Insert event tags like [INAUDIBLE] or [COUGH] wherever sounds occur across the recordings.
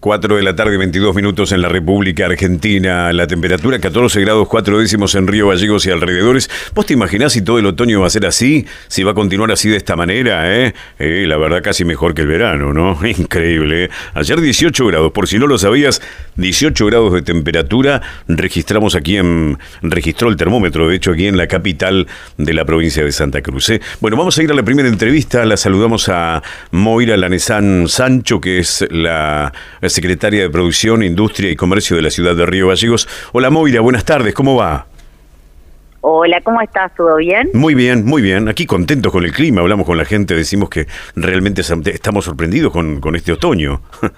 4 de la tarde, 22 minutos en la República Argentina. La temperatura 14 grados 4 décimos en Río Gallegos y alrededores. ¿Vos te imaginás si todo el otoño va a ser así? Si va a continuar así de esta manera, ¿eh? eh la verdad casi mejor que el verano, ¿no? [LAUGHS] Increíble. ¿eh? Ayer 18 grados, por si no lo sabías, 18 grados de temperatura registramos aquí en... registró el termómetro, de hecho, aquí en la capital de la provincia de Santa Cruz. ¿eh? Bueno, vamos a ir a la primera entrevista. La saludamos a Moira Lanesán Sancho, que es la secretaria de Producción, Industria y Comercio de la ciudad de Río Gallegos. Hola Moira, buenas tardes, ¿cómo va? Hola, ¿cómo estás? ¿Todo bien? Muy bien, muy bien. Aquí contentos con el clima, hablamos con la gente, decimos que realmente estamos sorprendidos con, con este otoño. [LAUGHS]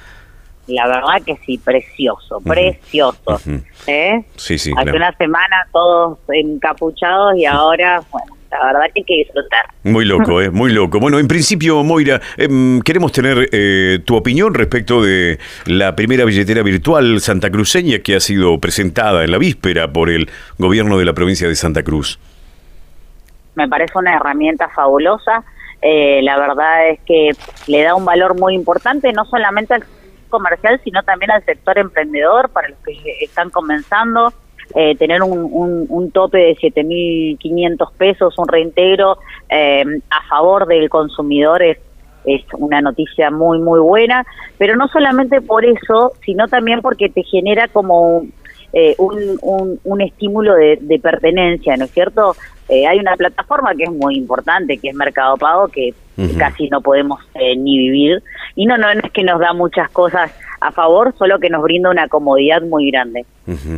La verdad que sí, precioso, precioso. ¿Eh? Sí, sí. Hace una semana todos encapuchados y ahora, bueno, la verdad que hay que disfrutar. Muy loco, ¿eh? Muy loco. Bueno, en principio, Moira, em, queremos tener eh, tu opinión respecto de la primera billetera virtual santacruceña que ha sido presentada en la víspera por el gobierno de la provincia de Santa Cruz. Me parece una herramienta fabulosa. Eh, la verdad es que le da un valor muy importante, no solamente al comercial, sino también al sector emprendedor, para los que están comenzando eh, tener un, un, tope de 7.500 pesos, un reintegro eh, a favor del consumidor es, es una noticia muy, muy buena, pero no solamente por eso, sino también porque te genera como eh, un, un, estímulo de, pertenencia, ¿no es cierto? Eh, hay una plataforma que es muy importante, que es Mercado Pago, que casi no podemos eh, ni vivir. Y no, no, es que nos da muchas cosas a favor, solo que nos brinda una comodidad muy grande.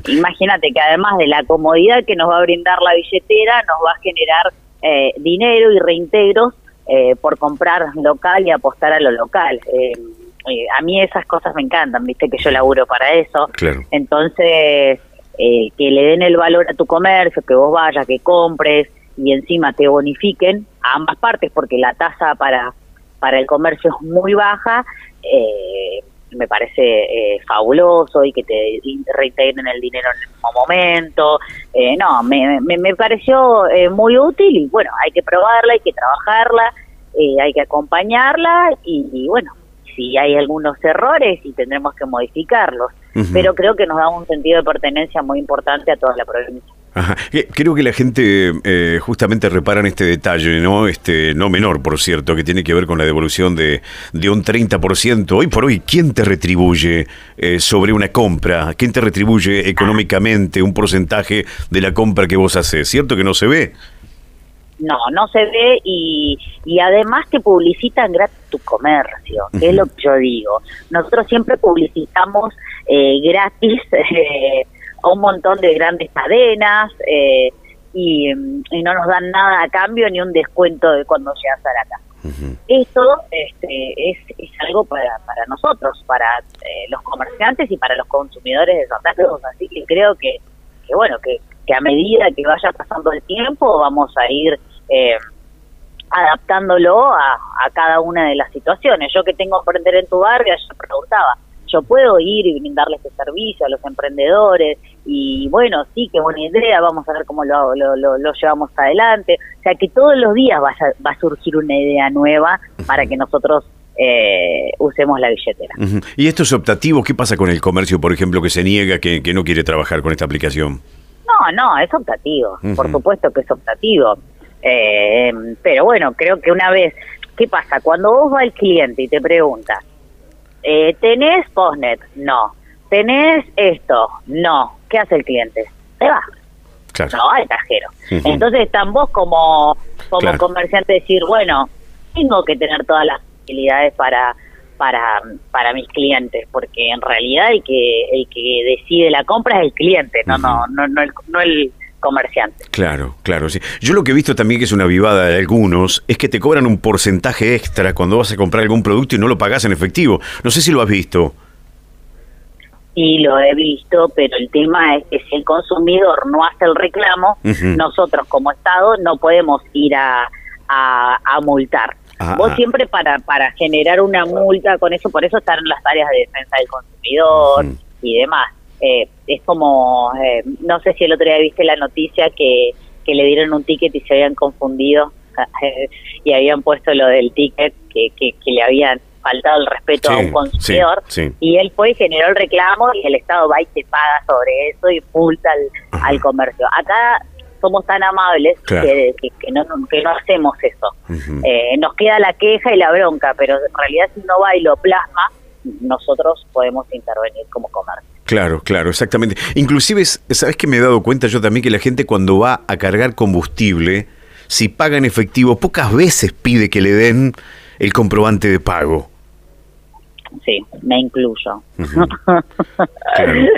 Imagínate que además de la comodidad que nos va a brindar la billetera, nos va a generar dinero y reintegros por comprar local y apostar a lo local a mí esas cosas me encantan, viste que yo laburo para eso. Entonces, eh, que le den el valor a tu comercio, que vos vayas, que compres y encima te bonifiquen a ambas partes, porque la tasa para, para el comercio es muy baja, eh, me parece eh, fabuloso y que te reintegren el dinero en el mismo momento. no, me, me, pareció muy útil y bueno, hay que probarla, hay que trabajarla, hay que acompañarla y bueno, si hay algunos errores y tendremos que modificarlos. Pero creo que nos da un sentido de pertenencia muy importante a toda la provincia. Ajá. Creo que la gente eh, justamente repara en este detalle, ¿no? Este, no menor, por cierto, que tiene que ver con la devolución de, de un 30%. Hoy por hoy, ¿quién te retribuye eh, sobre una compra? ¿Quién te retribuye económicamente un porcentaje de la compra que vos haces? ¿Cierto que no se ve? No, no se ve y, y además te publicitan gratis tu comercio, que es lo que yo digo. Nosotros siempre publicitamos eh, gratis [LAUGHS] eh, a un montón de grandes cadenas eh, y, no nos dan nada a cambio ni un descuento de cuando llegas a la casa. Esto este, es, es algo para, para nosotros, para los comerciantes y para los consumidores de Santa Cruz. Así que creo que, que bueno, que, que a medida que vaya pasando el tiempo vamos a ir eh, adaptándolo a, cada una de las situaciones. Yo que tengo emprender en tu barrio, yo preguntaba, yo puedo ir y brindarle este servicio a los emprendedores y bueno, sí, qué buena idea, vamos a ver cómo lo, lo, llevamos adelante. O sea, que todos los días va a, va a surgir una idea nueva para que nosotros eh, usemos la billetera. ¿Y esto es optativo? ¿Qué pasa con el comercio, por ejemplo, que se niega, que, que no quiere trabajar con esta aplicación? No, es optativo, por supuesto que es optativo. Eh, pero bueno, creo que una vez, ¿qué pasa? Cuando vos vas al cliente y te pregunta, eh, ¿tenés postnet? No. ¿Tenés esto? No. ¿Qué hace el cliente? Se va. No, al cajero. Entonces están vos como, como comerciante decir, bueno, tengo que tener todas las facilidades para para para mis clientes porque en realidad el que el que decide la compra es el cliente no no no no el, no el comerciante. Claro, claro, sí. Yo lo que he visto también que es una vivada de algunos es que te cobran un porcentaje extra cuando vas a comprar algún producto y no lo pagas en efectivo. No sé si lo has visto. Sí, lo he visto, pero el tema es que si el consumidor no hace el reclamo, nosotros como Estado no podemos ir a, a, multar. Ah, Vos ah. siempre para, para generar una multa con eso, por eso están las áreas de defensa del consumidor y demás eh, es como, eh, no sé si el otro día viste la noticia que, que le dieron un ticket y se habían confundido [LAUGHS] y habían puesto lo del ticket que, que, le habían faltado el respeto a un consumidor y él fue y generó el reclamo y el Estado va y se paga sobre eso y multa al, comercio. Acá somos tan amables que, que, no, que no hacemos eso. eh, nos queda la queja y la bronca, pero en realidad si uno va y lo plasma, nosotros podemos intervenir como comercio. Claro, claro, exactamente. Inclusive, ¿sabes que me he dado cuenta yo también que la gente cuando va a cargar combustible, si paga en efectivo, pocas veces pide que le den el comprobante de pago? Sí, me incluyo.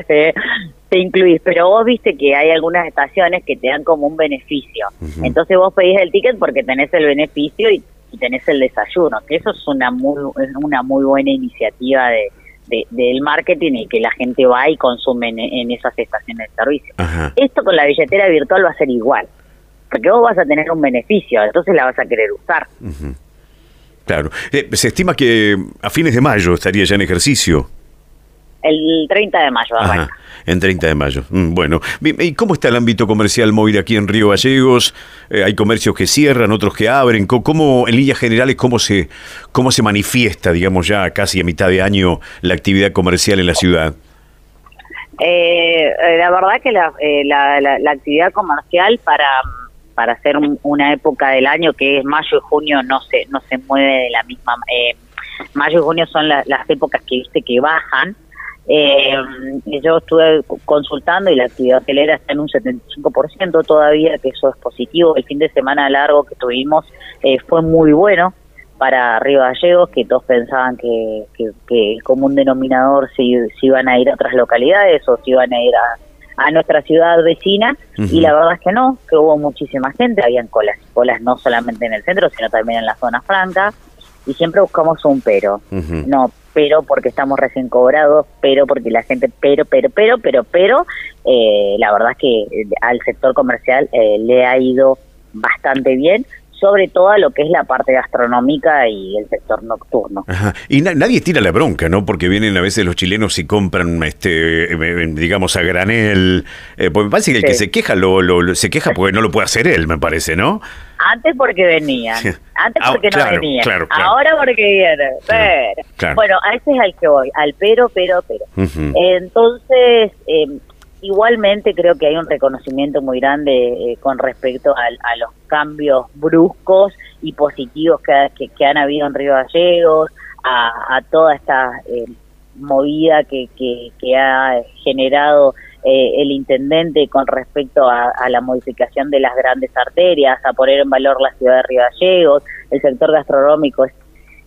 Eh, [LAUGHS] te incluís, pero vos viste que hay algunas estaciones que te dan como un beneficio. Entonces vos pedís el ticket porque tenés el beneficio y, tenés el desayuno, que eso es una muy, una muy buena iniciativa de, del marketing y que la gente va y consume en, esas estaciones de servicio. Esto con la billetera virtual va a ser igual, porque vos vas a tener un beneficio, entonces la vas a querer usar. Claro. Eh, se estima que a fines de mayo estaría ya en ejercicio. El 30 de mayo Ajá, en 30 de mayo. Mm, bueno, ¿y cómo está el ámbito comercial móvil aquí en Río Gallegos? Eh, ¿Hay comercios que cierran, otros que abren? ¿Cómo, en líneas generales, cómo se, cómo se manifiesta, digamos, ya casi a mitad de año la actividad comercial en la ciudad? Eh, la verdad que la, la, actividad comercial para para hacer una época del año que es mayo y junio no se no se mueve de la misma eh, mayo y junio son las épocas que viste que bajan eh, yo estuve consultando y la actividad hotelera está en un 75% todavía, que eso es positivo. El fin de semana largo que tuvimos eh, fue muy bueno para Río Gallegos, que todos pensaban que, que, el común denominador se, iban a ir a otras localidades o se iban a ir a, nuestra ciudad vecina y la verdad es que no, que hubo muchísima gente, habían colas, colas no solamente en el centro, sino también en la zona franca y siempre buscamos un pero. No, pero porque estamos recién cobrados, pero porque la gente, pero, pero, pero, pero, pero, eh, la verdad es que eh, al sector comercial eh, le ha ido bastante bien, sobre todo lo que es la parte gastronómica y el sector nocturno. Y nadie tira la bronca, ¿no? Porque vienen a veces los chilenos y compran, este, digamos, a granel. pues me parece que el que se queja lo, lo, se queja porque no lo puede hacer él, me parece, ¿no? Antes porque venían, antes ah, porque no venían, ahora porque vienen. Pero, bueno, a ese es al que voy, al pero, pero, pero. Entonces, eh, igualmente creo que hay un reconocimiento muy grande eh, con respecto a, los cambios bruscos y positivos que, que, han habido en Río Gallegos, a, toda esta eh, movida que, ha generado eh, el intendente con respecto a, la modificación de las grandes arterias, a poner en valor la ciudad de Río Gallegos, el sector gastronómico es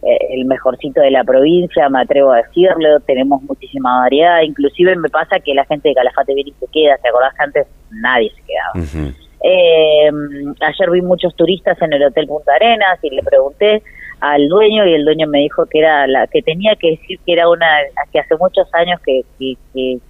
el mejorcito de la provincia, me atrevo a decirlo, tenemos muchísima variedad, inclusive me pasa que la gente de Calafate viene y se queda, ¿te acordás que antes nadie se quedaba? eh, ayer vi muchos turistas en el Hotel Punta Arenas y le pregunté al dueño y el dueño me dijo que era la que tenía que decir que era una que hace muchos años que, que,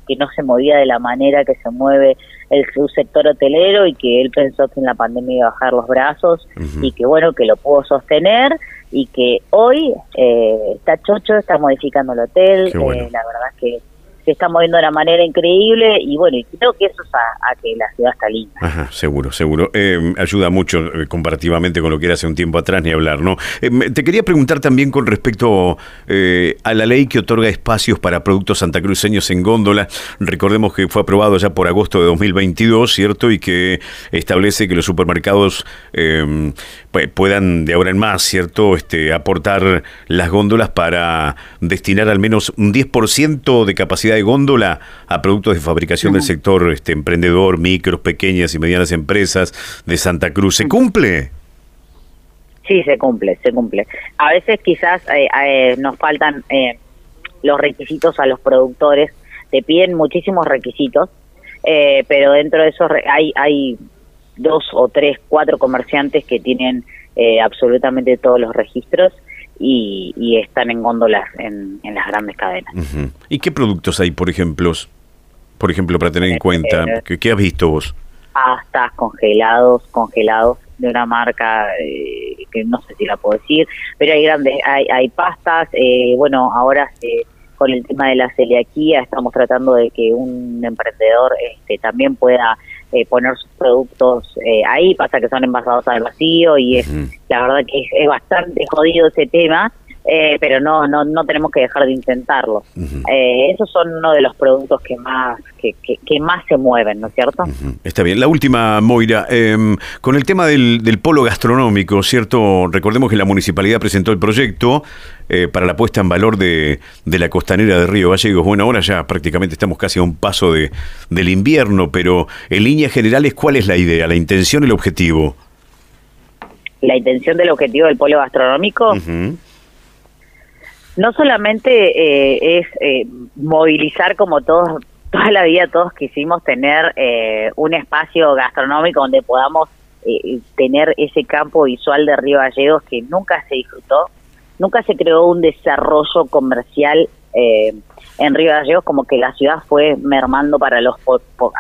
que, no se movía de la manera que se mueve el su sector hotelero y que él pensó que en la pandemia iba a bajar los brazos y que bueno que lo pudo sostener y que hoy eh, está chocho está modificando el hotel eh, la verdad es que se está moviendo de una manera increíble y bueno, y creo que eso es a, que la ciudad está linda. Ajá, seguro, seguro. Eh, ayuda mucho eh, comparativamente con lo que era hace un tiempo atrás, ni hablar, ¿no? Eh, te quería preguntar también con respecto a la ley que otorga espacios para productos santacruceños en góndola. Recordemos que fue aprobado ya por agosto de 2022, ¿cierto? Y que establece que los supermercados puedan de ahora en más, ¿cierto? Este, aportar las góndolas para destinar al menos un 10% de capacidad de góndola a productos de fabricación del sector este, emprendedor, micros, pequeñas y medianas empresas de Santa Cruz. ¿Se cumple? Sí, se cumple, se cumple. A veces quizás eh, eh, nos faltan eh, los requisitos a los productores, te piden muchísimos requisitos, pero dentro de esos hay, hay dos o tres, cuatro comerciantes que tienen absolutamente todos los registros y, están en góndolas en, las grandes cadenas. ¿Y qué productos hay, por ejemplo? Por ejemplo, para tener en cuenta, eh, ¿qué, has visto vos? Pastas, congelados, congelados de una marca eh, que no sé si la puedo decir, pero hay grandes, hay, hay pastas, eh, bueno, ahora con el tema de la celiaquía estamos tratando de que un emprendedor este, también pueda eh, poner sus productos eh, ahí, pasa que son envasados al vacío y es la verdad que es, bastante jodido ese tema. Eh, pero no, no no tenemos que dejar de intentarlo. esos son uno de los productos que más que, que, más se mueven, ¿no es cierto? Está bien. La última, Moira, em, con el tema del, del, polo gastronómico, ¿cierto? Recordemos que la municipalidad presentó el proyecto para la puesta en valor de, de, la costanera de Río Gallegos. Bueno, ahora ya prácticamente estamos casi a un paso de, del invierno, pero en líneas generales, ¿cuál es la idea, la intención, el objetivo? La intención del objetivo del polo gastronómico no solamente eh, es eh, movilizar como todos, [LAUGHS] toda la vida todos quisimos tener eh, un espacio gastronómico donde podamos tener ese campo visual de Río Gallegos que nunca se disfrutó, nunca se creó un desarrollo comercial en Río Gallegos como que la ciudad fue mermando para los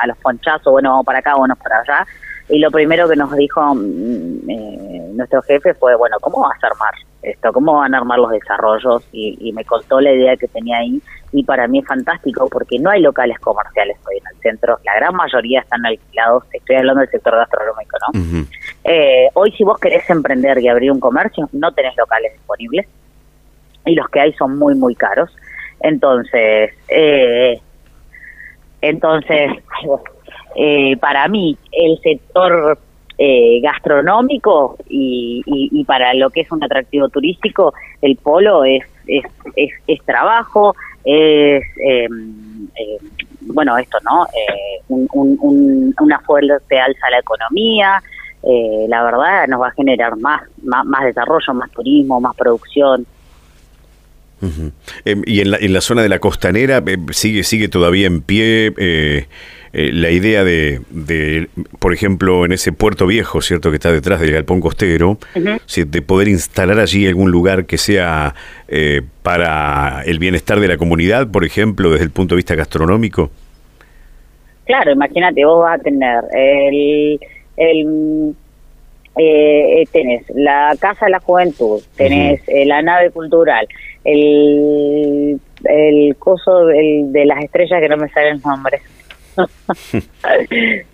a los ponchazos, bueno, vamos para acá, bueno, para allá. Y lo primero que nos dijo mm, nuestro jefe fue, bueno, ¿cómo vas a armar esto? ¿Cómo van a armar los desarrollos? Y, me contó la idea que tenía ahí y para mí es fantástico porque no hay locales comerciales hoy en el centro, la gran mayoría están alquilados, estoy hablando del sector gastronómico, ¿no? Eh, hoy si vos querés emprender y abrir un comercio, no tenés locales disponibles y los que hay son muy, muy caros. Entonces, eh, entonces, eh, para mí, el sector eh, gastronómico y, y, para lo que es un atractivo turístico, el polo es, es, es, trabajo, es, em, bueno, esto, ¿no? Eh, un, una fuerte alza a la economía, eh, la verdad nos va a generar más, más, más desarrollo, más turismo, más producción. Em, y en la, en la zona de la costanera sigue sigue todavía en pie eh, eh, la idea de, de, por ejemplo, en ese puerto viejo, ¿cierto? Que está detrás del galpón costero, de poder instalar allí algún lugar que sea eh, para el bienestar de la comunidad, por ejemplo, desde el punto de vista gastronómico. Claro, imagínate, vos vas a tener el... el eh, tenés la Casa de la Juventud, tenés la nave cultural, el, el coso de las estrellas que no me salen los nombres. [LAUGHS]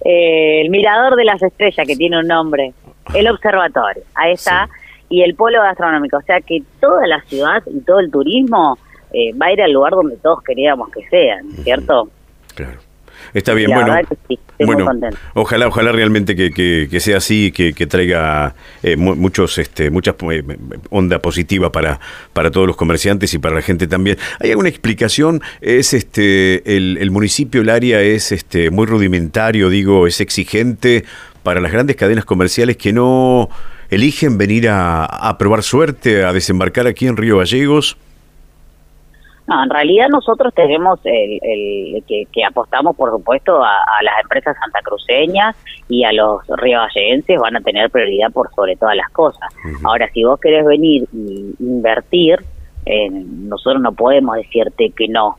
Eh, el mirador de las estrellas, que tiene un nombre, el observatorio, ahí está, y el polo gastronómico, o sea que toda la ciudad y todo el turismo eh, va a ir al lugar donde todos queríamos que sean, ¿cierto? Claro. Está bien, bueno. bueno, ojalá, ojalá realmente que, que, sea así, que, que traiga eh, muchos, este, muchas eh, onda positiva para, para todos los comerciantes y para la gente también. ¿Hay alguna explicación? Es este, el, el municipio, el área es este, muy rudimentario, digo, es exigente para las grandes cadenas comerciales que no eligen venir a, a probar suerte, a desembarcar aquí en Río Gallegos. No, en realidad nosotros tenemos el, el que, apostamos, por supuesto, a, las empresas santacruceñas y a los riovalleguenses van a tener prioridad por sobre todas las cosas. Ahora, si vos querés venir e invertir, eh, nosotros no podemos decirte que no.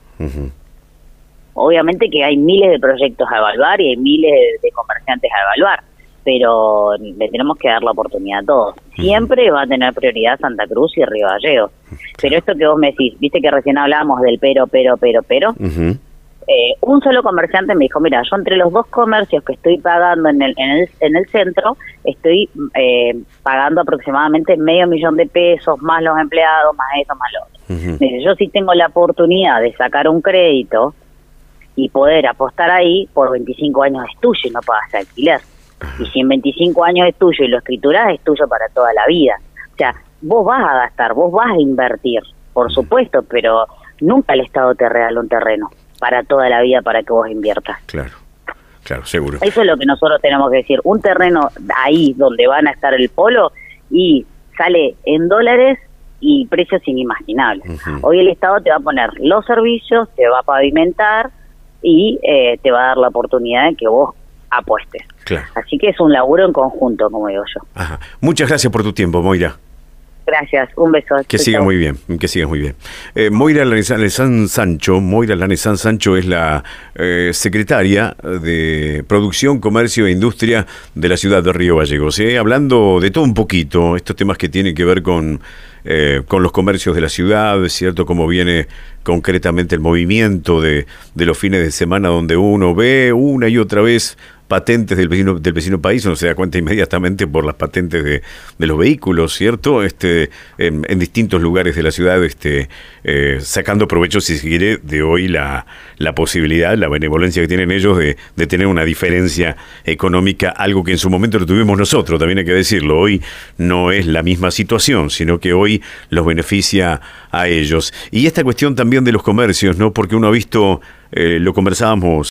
Obviamente que hay miles de proyectos a evaluar y hay miles de comerciantes a evaluar pero le tenemos que dar la oportunidad a todos. Siempre va a tener prioridad Santa Cruz y Río Gallegos. Pero esto que vos me decís, viste que recién hablábamos del pero, pero, pero, pero. Eh, un solo comerciante me dijo, mira, yo entre los dos comercios que estoy pagando en el, en el, en el centro, estoy eh, pagando aproximadamente medio millón de pesos, más los empleados, más eso, más lo otro. yo sí tengo la oportunidad de sacar un crédito y poder apostar ahí, por 25 años es tuyo y no pagas alquiler. Y si en 25 años es tuyo y lo escriturás, es tuyo para toda la vida. O sea, vos vas a gastar, vos vas a invertir, por supuesto, pero nunca el Estado te regala un terreno para toda la vida para que vos inviertas. Claro. Claro, seguro. Eso es lo que nosotros tenemos que decir. Un terreno ahí donde van a estar el polo y sale en dólares y precios inimaginables. Hoy el Estado te va a poner los servicios, te va a pavimentar y eh, te va a dar la oportunidad de que vos apuestes. Así que es un laburo en conjunto, como digo yo. Muchas gracias por tu tiempo, Moira. Gracias, un beso. Que siga muy bien, que sigas muy bien. Eh, Moira Lanezán Sancho, Moira Lanezán Sancho es la eh, secretaria de Producción, Comercio e Industria de la ciudad de Río Gallegos. Eh, hablando de todo un poquito, estos temas que tienen que ver con, eh, con los comercios de la ciudad, ¿cierto? Cómo viene concretamente el movimiento de, de los fines de semana donde uno ve una y otra vez patentes del vecino, del vecino país, uno se da cuenta inmediatamente por las patentes de, de los vehículos, ¿cierto? Este, en, distintos lugares de la ciudad, este, eh, sacando provecho, si se quiere, de hoy la, la posibilidad, la benevolencia que tienen ellos de, de tener una diferencia económica, algo que en su momento lo tuvimos nosotros, también hay que decirlo. Hoy no es la misma situación, sino que hoy los beneficia a ellos. Y esta cuestión también de los comercios, ¿no? Porque uno ha visto, eh, lo conversábamos.